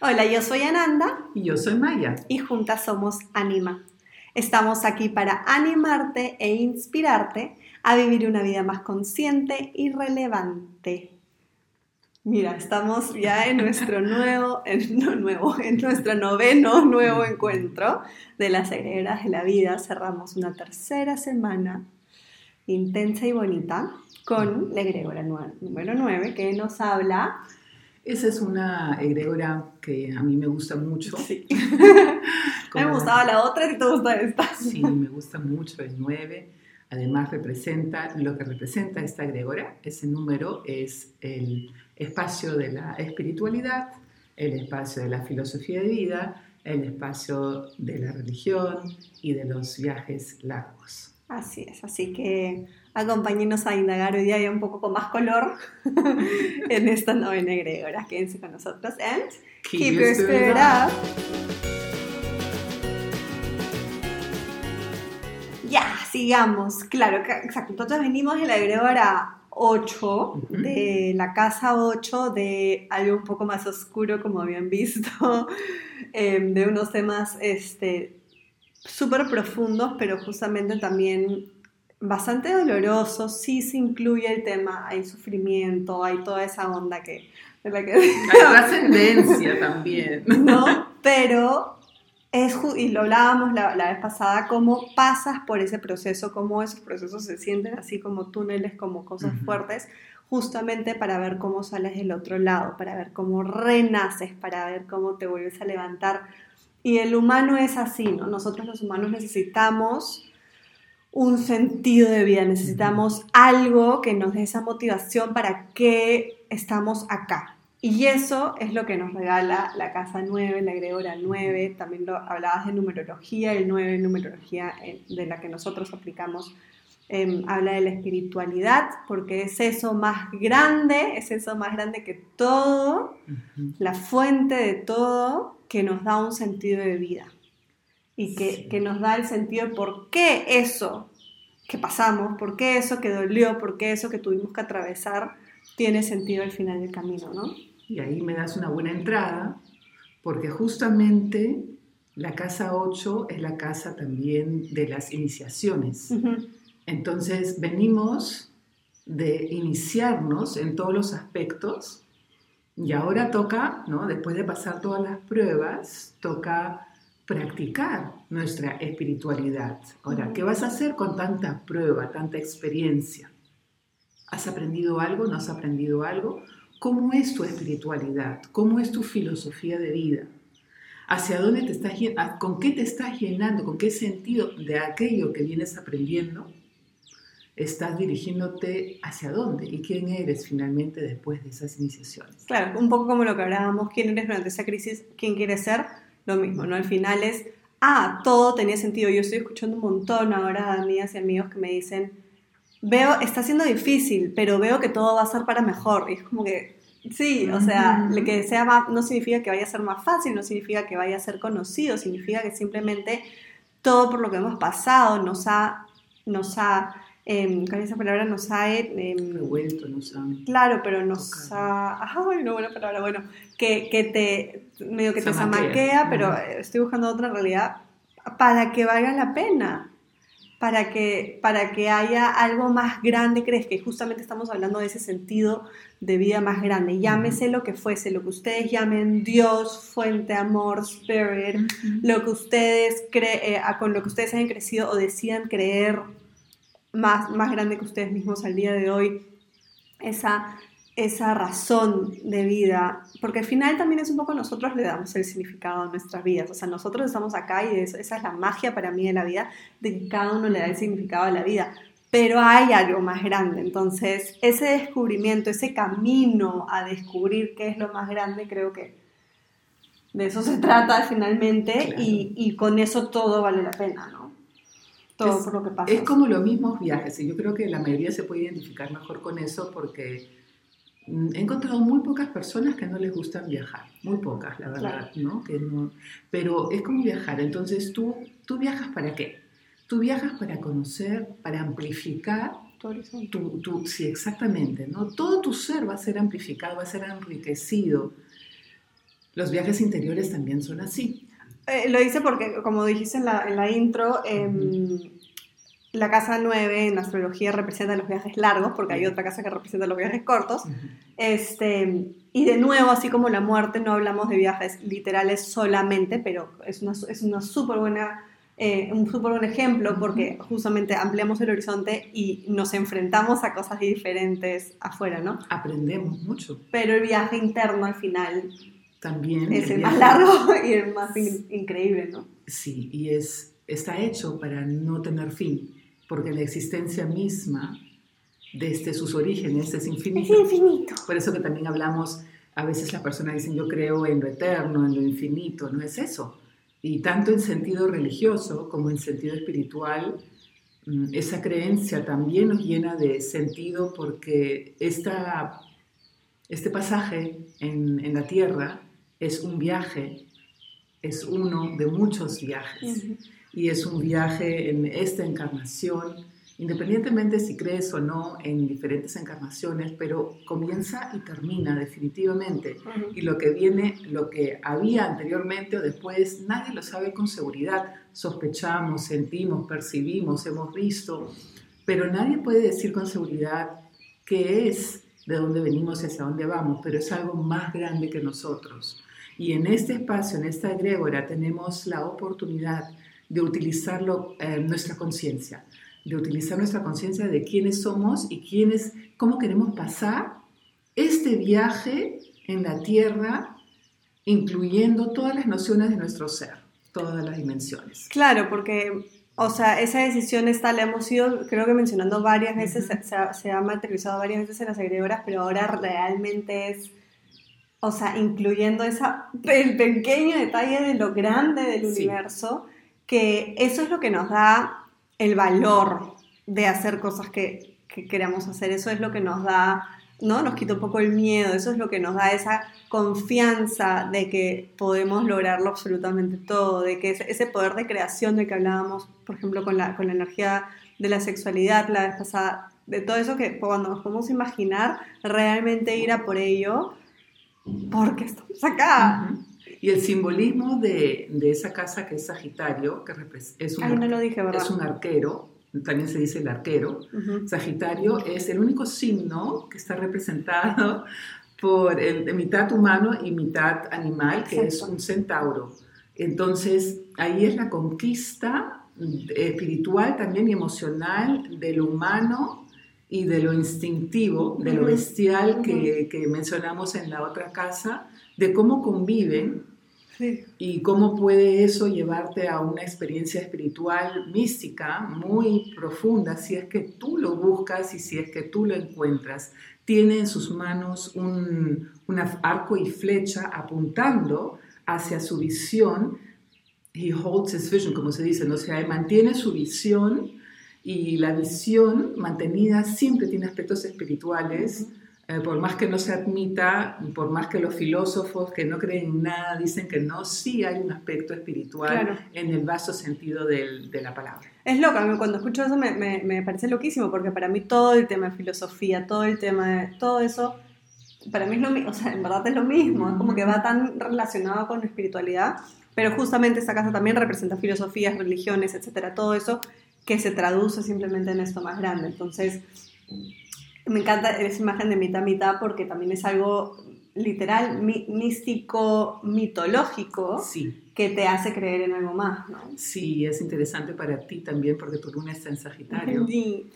Hola, yo soy Ananda. Y yo soy Maya. Y juntas somos Anima. Estamos aquí para animarte e inspirarte a vivir una vida más consciente y relevante. Mira, estamos ya en nuestro nuevo, en, nuevo, en nuestro noveno nuevo encuentro de las egregoras de la vida. Cerramos una tercera semana intensa y bonita con la egregora número 9 que nos habla esa es una egregora que a mí me gusta mucho. Sí. me gustaba la otra y te gusta esta. Sí, me gusta mucho el 9. Además representa, lo que representa esta egregora, ese número es el espacio de la espiritualidad, el espacio de la filosofía de vida, el espacio de la religión y de los viajes largos. Así es, así que acompáñenos a indagar hoy día un poco con más color en esta novena egregora. Quédense con nosotros and keep, your spirit up. Ya, sigamos. Claro, exacto. Entonces venimos de la egregora 8, de la casa 8, de algo un poco más oscuro, como habían visto, em, de unos temas este, súper profundos, pero justamente también bastante dolorosos. Sí se incluye el tema, hay sufrimiento, hay toda esa onda que... la que hay trascendencia también. No, pero es, y lo hablábamos la, la, vez pasada, cómo pasas por ese proceso, cómo esos procesos se sienten así como túneles, como cosas fuertes, justamente para ver cómo sales del otro lado, para ver cómo renaces, para ver cómo te vuelves a levantar y el humano es así, ¿no? Nosotros los humanos necesitamos un sentido de vida, necesitamos algo que nos dé esa motivación para que estamos acá. Y eso es lo que nos regala la casa 9, la egregora 9, también lo, hablabas de numerología, el 9, numerología eh, de la que nosotros aplicamos, em, habla de la espiritualidad, porque es eso más grande, es eso más grande que todo, la fuente de todo, que nos da un sentido de vida y que, nos da el sentido de por qué eso que pasamos, por qué eso que dolió, por qué eso que tuvimos que atravesar tiene sentido al final del camino, ¿no? Y ahí me das una buena entrada, porque justamente la casa 8 es la casa también de las iniciaciones. Entonces venimos de iniciarnos en todos los aspectos y ahora toca, ¿no? después de pasar todas las pruebas, toca practicar nuestra espiritualidad. Ahora, ¿qué vas a hacer con tanta prueba, tanta experiencia? ¿Has aprendido algo? ¿No has aprendido algo? ¿Cómo es tu espiritualidad? ¿Cómo es tu filosofía de vida? ¿Hacia dónde te estás con qué te estás llenando? ¿Con qué sentido de aquello que vienes aprendiendo? estás dirigiéndote hacia dónde y quién eres finalmente después de esas iniciaciones. Claro, un poco como lo que hablábamos, quién eres durante esa crisis, quién quieres ser, lo mismo, ¿no? Al final es, ah, todo tenía sentido. Yo estoy escuchando un montón ahora de amigas y amigos que me dicen, veo, está siendo difícil, pero veo que todo va a ser para mejor. Y es como que, sí, o sea, que sea más, no significa que vaya a ser más fácil, no significa que vaya a ser conocido, significa que simplemente todo por lo que hemos pasado nos ha, nos ha eh, con esa palabra nos ha... Eh, Revuelto, nos ha... Claro, pero nos ha... Ay, no, buena palabra, bueno, que, que te, medio que te zamaquea, pero estoy buscando otra realidad para que valga la pena, para que, para que haya algo más grande, crees que justamente estamos hablando de ese sentido de vida más grande, llámese lo que fuese, lo que ustedes llamen Dios, fuente, amor, spirit, lo que ustedes creen, eh, con lo que ustedes hayan crecido o decidan creer más, más grande que ustedes mismos al día de hoy, esa, esa razón de vida, porque al final también es un poco nosotros le damos el significado a nuestras vidas, o sea, nosotros estamos acá y esa es la magia para mí de la vida, de que cada uno le da el significado a la vida, pero hay algo más grande, entonces ese descubrimiento, ese camino a descubrir qué es lo más grande, creo que de eso se trata finalmente y, y con eso todo vale la pena, ¿no? Todo es, por lo que pasa. Es como los mismos viajes, y yo creo que la mayoría se puede identificar mejor con eso porque mm, he encontrado muy pocas personas que no les gustan viajar, muy pocas, la verdad, ¿no? Que no, Pero es como viajar, entonces tú, tú viajas para qué? Tú viajas para conocer, para amplificar tu, tu, sí, exactamente, ¿no? Todo tu ser va a ser amplificado, va a ser enriquecido Los viajes interiores también son así. Eh, lo hice porque, como dijiste en la, en la intro, em, la casa 9 en astrología representa los viajes largos, porque hay otra casa que representa los viajes cortos. este, y de nuevo, así como la muerte, no hablamos de viajes literales solamente, pero es una, es una súper buena eh, un súper buen ejemplo porque justamente ampliamos el horizonte y nos enfrentamos a cosas diferentes afuera, ¿no? Aprendemos mucho. Pero el viaje interno al final también es el, más largo y el más increíble, ¿no? Sí, y es, está hecho para no tener fin, porque la existencia misma, desde sus orígenes, es infinito. Es infinito. Por eso que también hablamos, a veces las personas dicen, yo creo en lo eterno, en lo infinito, no es eso y tanto en sentido religioso como en sentido espiritual, mm, esa creencia también nos llena de sentido porque esta, este pasaje en, en la tierra es un viaje, es uno de muchos viajes. Y es un viaje en esta encarnación independientemente si crees o no en diferentes encarnaciones, pero comienza y termina definitivamente. Y lo que viene, lo que había anteriormente o después, nadie lo sabe con seguridad. Sospechamos, sentimos, percibimos, hemos visto, pero nadie puede decir con seguridad qué es, de dónde venimos y hacia dónde vamos, pero es algo más grande que nosotros. Y en este espacio, en esta egrégora, tenemos la oportunidad de utilizarlo en nuestra conciencia de utilizar nuestra conciencia de quiénes somos y quiénes, cómo queremos pasar este viaje en la Tierra, incluyendo todas las nociones de nuestro ser, todas las dimensiones. Claro, porque, o sea, esa decisión está, la hemos ido, creo que mencionando varias veces, se, ha, materializado varias veces en las agregadoras, pero ahora realmente es, o sea, incluyendo esa, el pequeño detalle de lo grande del universo, que eso es lo que nos da el valor de hacer cosas que, queramos hacer. Eso es lo que nos da, ¿no? Nos quita un poco el miedo, eso es lo que nos da esa confianza de que podemos lograrlo absolutamente todo, de que ese poder de creación de que hablábamos, por ejemplo, con la, con la energía de la sexualidad la vez pasada, de todo eso que cuando nos podemos imaginar, realmente ir a por ello, porque estamos acá. Y el simbolismo de, de, esa casa que es Sagitario, que es un, no lo dije, es un arquero, también se dice el arquero. Sagitario es el único signo que está representado por el, mitad humano y mitad animal, que es un centauro. Entonces, ahí es la conquista espiritual también y emocional de lo humano y de lo instintivo, de lo bestial que, que mencionamos en la otra casa, de cómo conviven y cómo puede eso llevarte a una experiencia espiritual mística muy profunda si es que tú lo buscas y si es que tú lo encuentras. Tiene en sus manos un, arco y flecha apuntando hacia su visión. He holds his vision, como se dice, ¿no? o sea, mantiene su visión y la visión mantenida siempre tiene aspectos espirituales. Eh, por más que no se admita, por más que los filósofos que no creen en nada dicen que no, sí hay un aspecto espiritual en el vasto sentido del, de la palabra. Es loco, cuando escucho eso me, me, me, parece loquísimo, porque para mí todo el tema de filosofía, todo el tema de todo eso, para mí es lo mismo, o sea, en verdad es lo mismo, es como que va tan relacionado con la espiritualidad, pero justamente esta casa también representa filosofías, religiones, etcétera, todo eso que se traduce simplemente en esto más grande. Entonces, me encanta esa imagen de mitad mitad porque también es algo literal, místico, mitológico, que te hace creer en algo más, ¿no? Sí, es interesante para ti también porque tu luna está en Sagitario. Sí.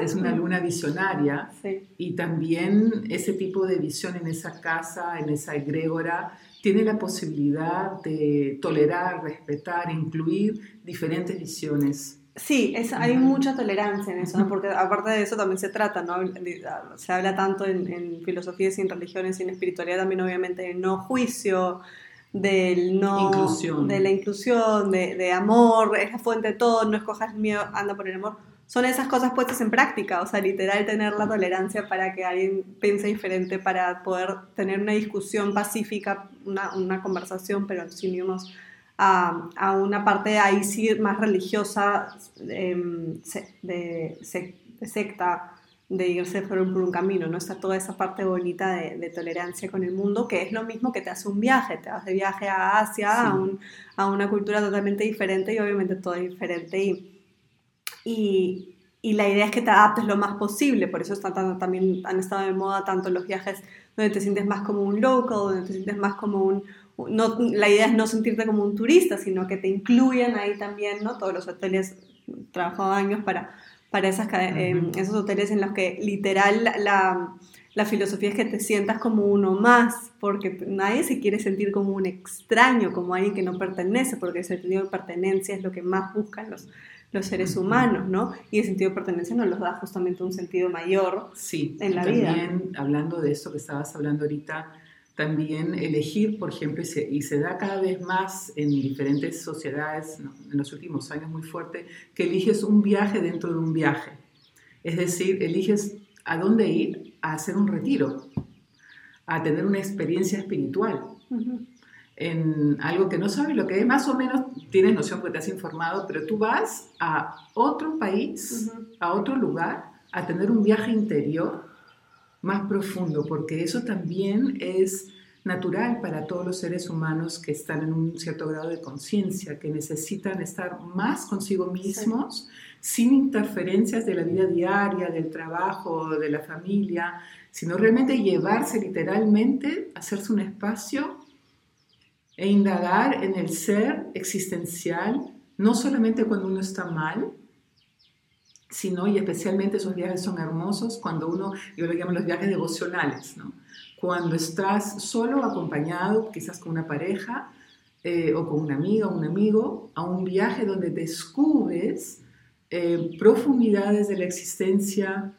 es una luna visionaria y también ese tipo de visión en esa casa, en esa egrégora, tiene la posibilidad de tolerar, respetar, incluir diferentes visiones Sí, es, hay mucha tolerancia en eso, porque aparte de eso también se trata, ¿no? Se habla tanto en, en filosofía sin religiones, sin espiritualidad también obviamente del no juicio, del no... Inclusión. De la inclusión, de, de, amor, es la fuente de todo, no escojas el miedo, anda por el amor. Son esas cosas puestas en práctica, o sea, literal tener la tolerancia para que alguien piense diferente, para poder tener una discusión pacífica, una, una conversación, pero sin irnos a, una parte ahí sí más religiosa, em, de, secta, de irse por un, por un, camino, ¿no? Está toda esa parte bonita de, de, tolerancia con el mundo, que es lo mismo que te hace un viaje, te vas de viaje a Asia, a, un, a, una cultura totalmente diferente y obviamente todo es diferente y, y, y, la idea es que te adaptes lo más posible, por eso está, también han estado de moda tanto los viajes donde te sientes más como un local, donde te sientes más como un... No, la idea es no sentirte como un turista, sino que te incluyan ahí también, ¿no? Todos los hoteles, trabajado años para para esas, eh, esos hoteles en los que literal la, la, filosofía es que te sientas como uno más, porque nadie se quiere sentir como un extraño, como alguien que no pertenece, porque el sentido de pertenencia es lo que más buscan los, los seres humanos, ¿no? Y el sentido de pertenencia nos los da justamente un sentido mayor sí, en la vida. Sí, También hablando de esto que estabas hablando ahorita, también elegir, por ejemplo, y se, y se, da cada vez más en diferentes sociedades, ¿no? en los últimos años muy fuerte, que eliges un viaje dentro de un viaje. Es decir, eliges a dónde ir a hacer un retiro, a tener una experiencia espiritual. Uh -huh. En algo que no sabes lo que es, más o menos tienes noción porque te has informado, pero tú vas a otro país, uh -huh. a otro lugar, a tener un viaje interior más profundo, porque eso también es natural para todos los seres humanos que están en un cierto grado de conciencia, que necesitan estar más consigo mismos, sí. sin interferencias de la vida diaria, del trabajo, de la familia, sino realmente llevarse literalmente, hacerse un espacio e indagar en el ser existencial, no solamente cuando uno está mal, sino y especialmente esos viajes son hermosos cuando uno, yo lo llamo los viajes devocionales, ¿no? Cuando estás solo, acompañado, quizás con una pareja eh, o con una amiga o un amigo, a un viaje donde descubres eh, profundidades de la existencia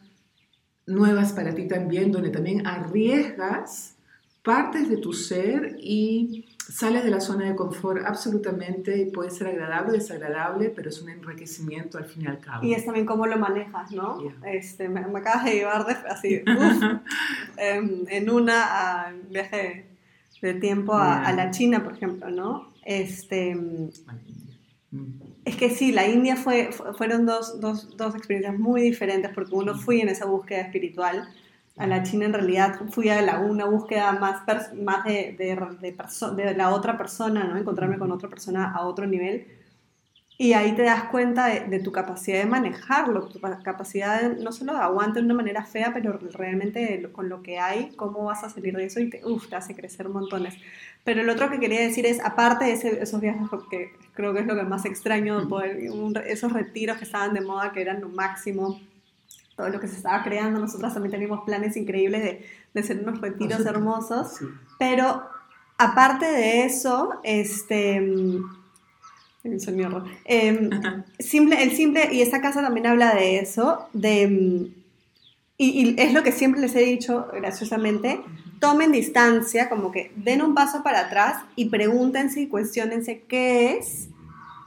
nuevas para ti también, donde también arriesgas partes de tu ser y sales de la zona de confort absolutamente, puede ser agradable o desagradable, pero es un enriquecimiento al fin y al cabo. Y es también cómo lo manejas, ¿no? Yeah. Este, me, me, acabas de llevar de, así, uf, en, en, una a, viaje de tiempo a, a, la China, por ejemplo, ¿no? Este, mm. es que sí, la India fue, fueron dos, dos, dos experiencias muy diferentes porque uno fui en esa búsqueda espiritual a la China en realidad fui a la, una búsqueda más, más de, de, de, de, la otra persona, ¿no? encontrarme con otra persona a otro nivel. Y ahí te das cuenta de, tu capacidad de manejarlo, tu capacidad de, no solo de aguante de una manera fea, pero realmente con lo que hay, cómo vas a salir de eso y te, uf, te hace crecer montones. Pero lo otro que quería decir es, aparte de ese, esos viajes, porque creo que es lo que más extraño, poder, un, esos retiros que estaban de moda, que eran lo máximo, todo lo que se estaba creando.Nosotras también teníamos planes increíbles de, de hacer unos retiros hermosos. Sí. Pero aparte de eso, este... Eh, simple, el simple, y esta casa también habla de eso, de, y, y, es lo que siempre les he dicho graciosamente, tomen distancia, como que den un paso para atrás y pregúntense y cuestionense qué es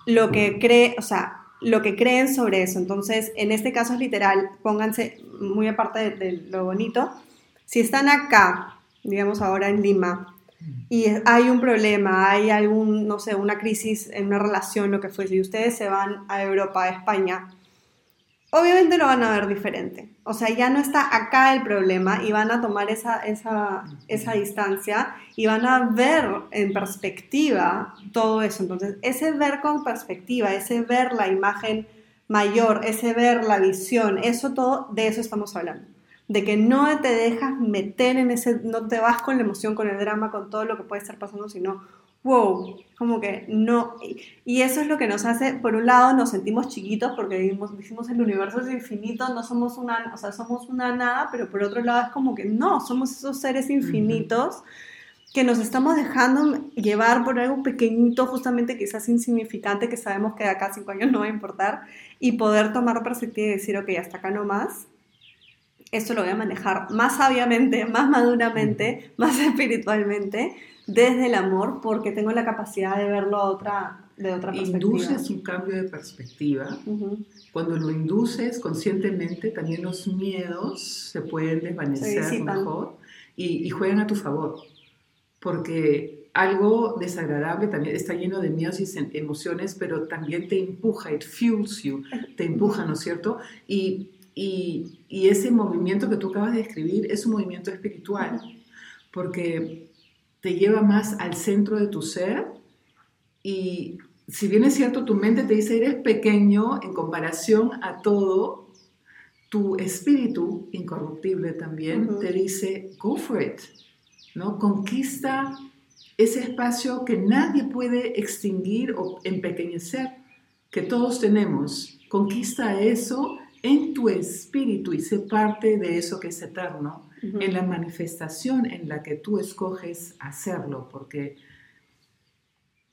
lo que cree, o sea, lo que creen sobre eso. Entonces, en este caso es literal, pónganse muy aparte de, de, lo bonito, si están acá, digamos ahora en Lima, y hay un problema, hay algún, no sé, una crisis en una relación, lo que fuese, y ustedes se van a Europa, a España, obviamente lo van a ver diferente. O sea, ya no está acá el problema y van a tomar esa, esa, esa distancia y van a ver en perspectiva todo eso. Entonces, ese ver con perspectiva, ese ver la imagen mayor, ese ver la visión, eso todo, de eso estamos hablando. De que no te dejas meter en ese, no te vas con la emoción, con el drama, con todo lo que puede estar pasando, sino wow, como que no. Y eso es lo que nos hace, por un lado, nos sentimos chiquitos porque decimos, decimos el universo es infinito, no somos una, o sea, somos una nada, pero por otro lado es como que no, somos esos seres infinitos. Uh -huh. que nos estamos dejando llevar por algo pequeñito, justamente quizás insignificante, que sabemos que de acá a cinco años no va a importar, y poder tomar perspectiva y decir, ok, hasta acá no más, esto lo voy a manejar más sabiamente, más maduramente, más espiritualmente, desde el amor porque tengo la capacidad de verlo a otra, de otra perspectiva. Induces un cambio de perspectiva. Uh -huh. Cuando lo induces conscientemente, también los miedos se pueden desvanecer sí, mejor y, y, juegan a tu favor. Porque algo desagradable también está lleno de miedos y emociones, pero también te empuja, it fuels you, te empuja, ¿no es cierto? Y Y, y, ese movimiento que tú acabas de describir es un movimiento espiritual, porque te lleva más al centro de tu ser y si bien es cierto, tu mente te dice eres pequeño en comparación a todo, tu espíritu incorruptible también te dice go for it, ¿no? Conquista ese espacio que nadie puede extinguir o empequeñecer, que todos tenemos. Conquista eso en tu espíritu y sé parte de eso que es eterno, en la manifestación en la que tú escoges hacerlo, porque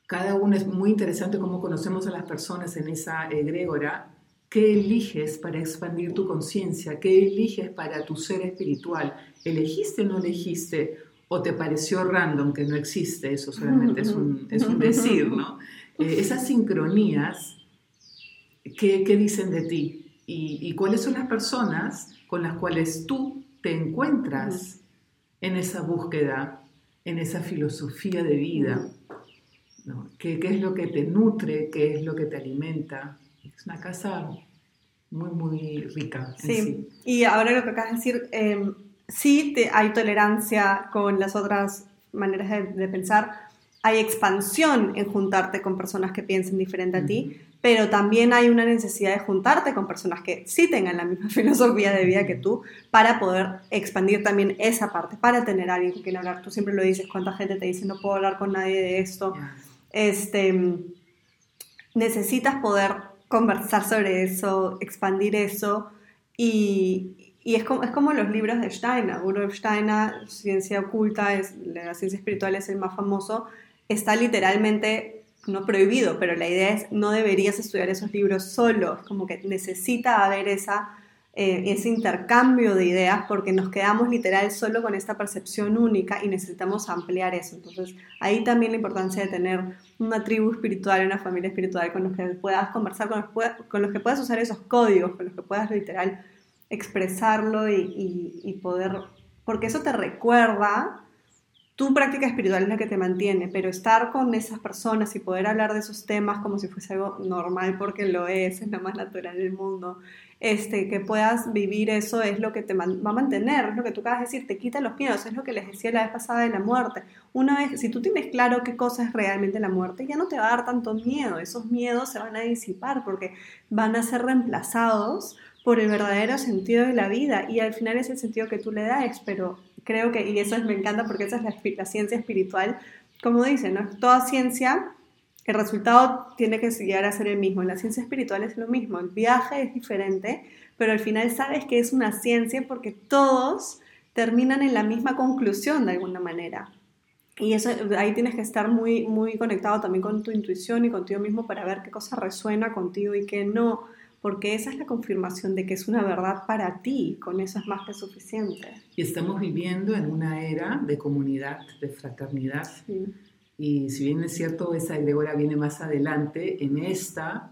cada uno es muy interesante cómo conocemos a las personas en esa egrégora. ¿Qué eliges para expandir tu conciencia? ¿Qué eliges para tu ser espiritual? ¿Elegiste o no elegiste? ¿O te pareció random que no existe? Eso solamente es un, es un decir, ¿no? Eh, esas sincronías, ¿qué, ¿qué, dicen de ti? y, cuáles son las personas con las cuales tú te encuentras en esa búsqueda, en esa filosofía de vida. ¿no? ¿Qué, ¿Qué, es lo que te nutre? ¿Qué es lo que te alimenta? Es una casa muy, muy rica. sí. y ahora lo que acabas de decir, eh, sí te, hay tolerancia con las otras maneras de, de, pensar, hay expansión en juntarte con personas que piensen diferente a ti, pero también hay una necesidad de juntarte con personas que sí tengan la misma filosofía de vida que tú para poder expandir también esa parte, para tener a alguien con quien hablar. Tú siempre lo dices, cuánta gente te dice, no puedo hablar con nadie de esto. Este, necesitas poder conversar sobre eso, expandir eso y, y es, como, es como los libros de Steiner. Rudolf Steiner, Ciencia Oculta, es, la ciencia espiritual es el más famoso, está literalmente no prohibido, pero la idea es no deberías estudiar esos libros solos, como que necesita haber esa, eh, ese intercambio de ideas porque nos quedamos literal solo con esta percepción única y necesitamos ampliar eso. Entonces ahí también la importancia de tener una tribu espiritual, una familia espiritual con los que puedas conversar, con los, que puedas usar esos códigos, con los que puedas literal expresarlo y, y poder, porque eso te recuerda tu práctica espiritual es la que te mantiene, pero estar con esas personas y poder hablar de esos temas como si fuese algo normal, porque lo es, es lo más natural del mundo, este, que puedas vivir eso es lo que te va a mantener, es lo que tú acabas de decir, te quita los miedos, es lo que les decía la vez pasada de la muerte. Una vez, si tú tienes claro qué cosa es realmente la muerte, ya no te va a dar tanto miedo, esos miedos se van a disipar porque van a ser reemplazados por el verdadero sentido de la vida y al final es el sentido que tú le das, pero creo que, y eso me encanta porque esa es la, ciencia espiritual, como dicen, ¿no? Toda ciencia, el resultado tiene que llegar a ser el mismo. La ciencia espiritual es lo mismo, el viaje es diferente, pero al final sabes que es una ciencia porque todos terminan en la misma conclusión de alguna manera. Y eso, ahí tienes que estar muy, muy conectado también con tu intuición y contigo mismo para ver qué cosa resuena contigo y qué no porque esa es la confirmación de que es una verdad para ti, con eso es más que suficiente. Y estamos viviendo en una era de comunidad, de fraternidad. Y si bien es cierto, esa egregora viene más adelante, en esta,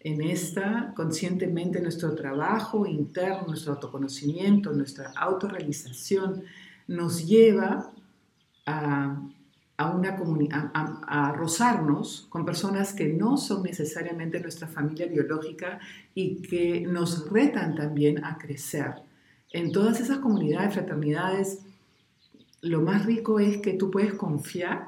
en esta, conscientemente nuestro trabajo interno, nuestro autoconocimiento, nuestra autorrealización nos lleva a a, una a, a, rozarnos con personas que no son necesariamente nuestra familia biológica y que nos retan también a crecer. En todas esas comunidades, fraternidades, lo más rico es que tú puedes confiar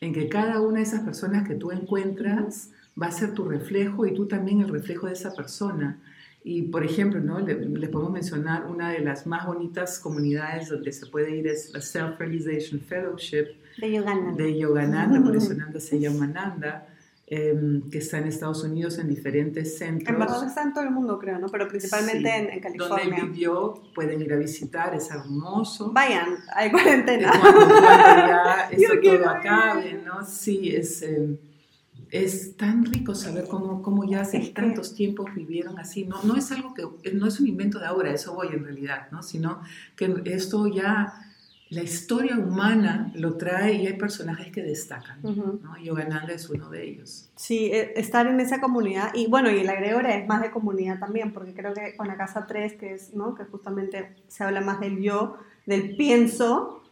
en que cada una de esas personas que tú encuentras va a ser tu reflejo y tú también el reflejo de esa persona. Y por ejemplo, ¿no? les podemos mencionar una de las más bonitas comunidades donde se puede ir es la Self-Realization Fellowship, de Yogananda. De Yogananda, por eso Nanda se llama Nanda, em, que está en Estados Unidos en diferentes centros. En verdad está en todo el mundo, creo, ¿no? Pero principalmente en, California. Donde él vivió, pueden ir a visitar, es hermoso. Vayan, hay cuarentena. Cuando, ya eso todo acabe, ¿no? Sí, es... Em, es tan rico saber cómo, cómo ya hace tantos tiempos vivieron así. No, no es algo que, no es un invento de ahora, eso voy en realidad, ¿no? Sino que esto ya la historia humana lo trae y hay personajes que destacan. ¿no? Yogananda es uno de ellos. Sí, e, estar en esa comunidad. Y bueno, y la Gregora es más de comunidad también, porque creo que con la Casa 3, que es, ¿no? que justamente se habla más del yo, del pienso,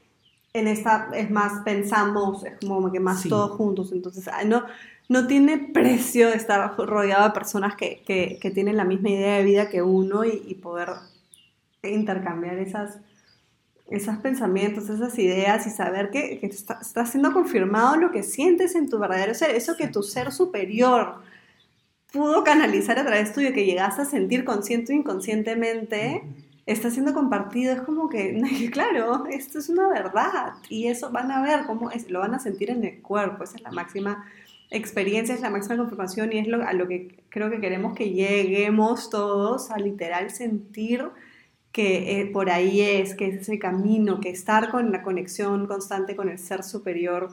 en esta es más pensamos, es como que más todos juntos, entonces no, no tiene precio estar rodeado de personas que, que, que, tienen la misma idea de vida que uno y, y poder intercambiar esas, esos pensamientos, esas ideas y saber que, que está, está, siendo confirmado lo que sientes en tu verdadero ser, eso que tu ser superior pudo canalizar a través tuyo, que llegaste a sentir consciente o inconscientemente, está siendo compartido. Es como que, claro, esto es una verdad y eso van a ver cómo es, lo van a sentir en el cuerpo, esa es la máxima experiencia, es la máxima confirmación y es lo, a lo que creo que queremos que lleguemos todos a literal sentir que eh, por ahí es, que es ese camino, que estar con la conexión constante con el ser superior,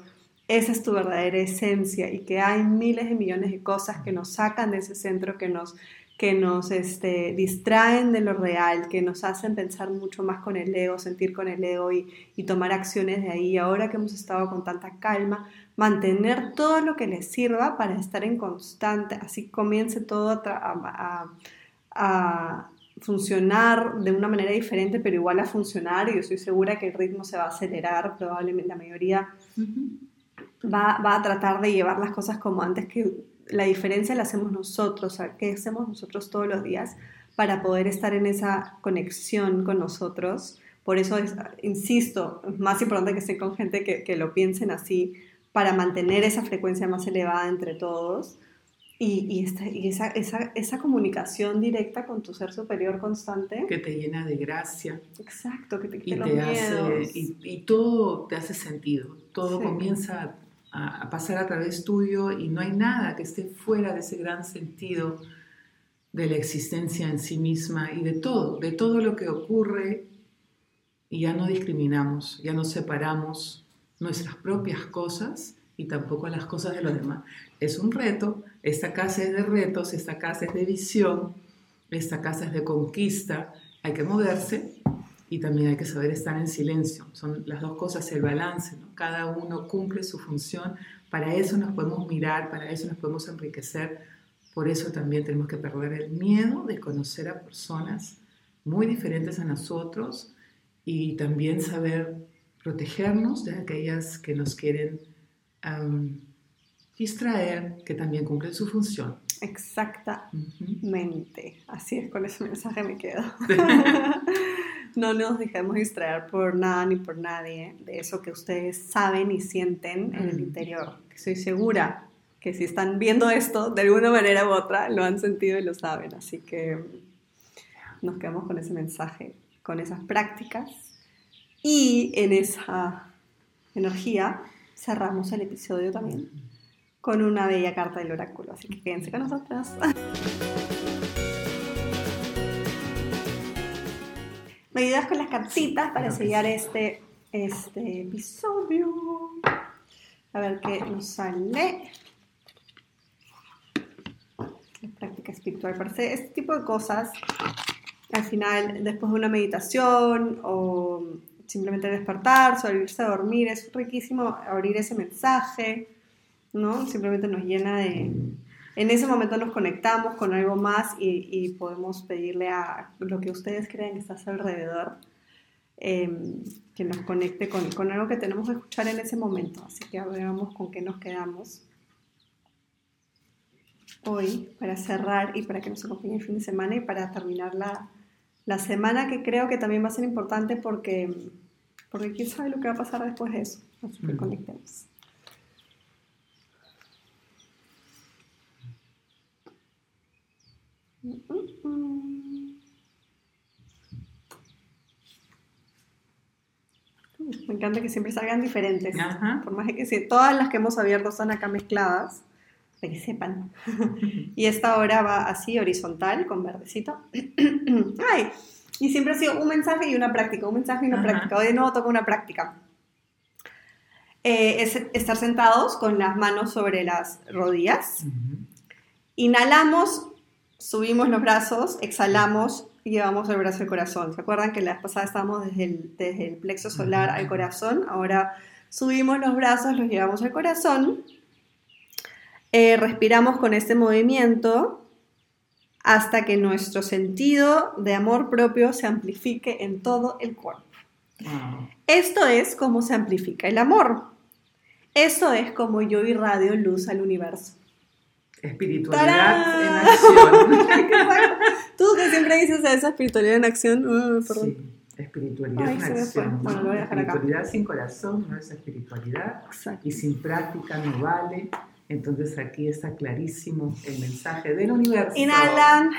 esa es tu verdadera esencia y que hay miles de millones de cosas que nos sacan de ese centro, que nos, que nos este, distraen de lo real, que nos hacen pensar mucho más con el ego, sentir con el ego y, y tomar acciones de ahí. Ahora que hemos estado con tanta calma, mantener todo lo que les sirva para estar en constante, así comience todo a, a funcionar de una manera diferente, pero igual a funcionar, y yo estoy segura que el ritmo se va a acelerar, probablemente la mayoría va, va, a tratar de llevar las cosas como antes, que la diferencia la hacemos nosotros, ¿qué hacemos nosotros todos los días para poder estar en esa conexión con nosotros? Por eso, es, insisto, es más importante que estén con gente que, que lo piensen así, para mantener esa frecuencia más elevada entre todos y, y, esta, y esa, esa, esa, comunicación directa con tu ser superior constante. Que te llena de gracia. Exacto, que te quita y te hace, y, y, todo te hace sentido. Todo sí. comienza a, a, pasar a través tuyo y no hay nada que esté fuera de ese gran sentido de la existencia en sí misma y de todo, de todo lo que ocurre. Y ya no discriminamos, ya no separamos nuestras propias cosas y tampoco las cosas de los demás. Es un reto, esta casa es de retos, esta casa es de visión, esta casa es de conquista, hay que moverse y también hay que saber estar en silencio. Son las dos cosas, el balance, cada uno cumple su función, para eso nos podemos mirar, para eso nos podemos enriquecer, por eso también tenemos que perder el miedo de conocer a personas muy diferentes a nosotros y también saber protegernos de aquellas que nos quieren um, distraer, que también cumplen su función. Exactamente. Así es, con ese mensaje me quedo. no nos dejemos distraer por nada ni por nadie de eso que ustedes saben y sienten en el interior. Estoy segura que si están viendo esto, de alguna manera u otra, lo han sentido y lo saben. Así que nos quedamos con ese mensaje, con esas prácticas. Y en esa energía cerramos el episodio también con una bella carta del oráculo. Así que quédense con nosotras. Me ayudas con las cartitas para sellar este, este episodio. A ver qué nos sale. La práctica espiritual. Parece este tipo de cosas. Al final, después de una meditación o simplemente despertar, irse a dormir, es riquísimo abrir ese mensaje, ¿no? Simplemente nos llena de... En ese momento nos conectamos con algo más y, podemos pedirle a lo que ustedes creen que está a su alrededor, eh, que nos conecte con, con, algo que tenemos que escuchar en ese momento. Así que veamos con qué nos quedamos hoy para cerrar y para que nos acompañe el fin de semana y para terminar la, la semana que creo que también va a ser importante porque, porque quién sabe lo que va a pasar después de eso. Así que mm. conectemos. Me encanta que siempre salgan diferentes. Ajá. Por más que todas las que hemos abierto están acá mezcladas, para que sepan. y esta hora va así, horizontal, con verdecito. ¡Ay! Y siempre ha sido un mensaje y una práctica, un mensaje y una Ajá. práctica. Hoy de nuevo toca una práctica. Eh, es estar sentados con las manos sobre las rodillas. Uh -huh. Inhalamos, subimos los brazos, exhalamos y llevamos el brazo al corazón. ¿Se acuerdan que la vez pasada estábamos desde el, desde el plexo solar al corazón? Ahora subimos los brazos, los llevamos al corazón eh, respiramos con este movimiento hasta que nuestro sentido de amor propio se amplifique en todo el cuerpo. Esto es cómo se amplifica el amor. Esto es como yo irradio luz al universo. Espiritualidad en acción. Tú que siempre dices esa espiritualidad en acción. Uh, sí, espiritualidad en acción. Bueno, espiritualidad sin corazón no es espiritualidad. Y sin práctica no vale. Entonces aquí está clarísimo el mensaje del universo. Inhalan,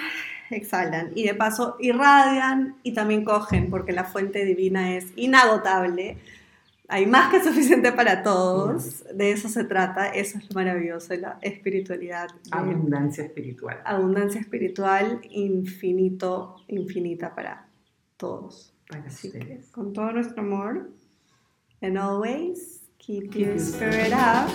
exhalan y de paso irradian y también cogen porque la fuente divina es inagotable hay más que suficiente para todos, de eso se trata, eso es lo maravilloso de la espiritualidad. Abundancia espiritual. Abundancia espiritual infinito, infinita para todos. Para Así que, con todo nuestro amor, and always keep, keep your spirit up.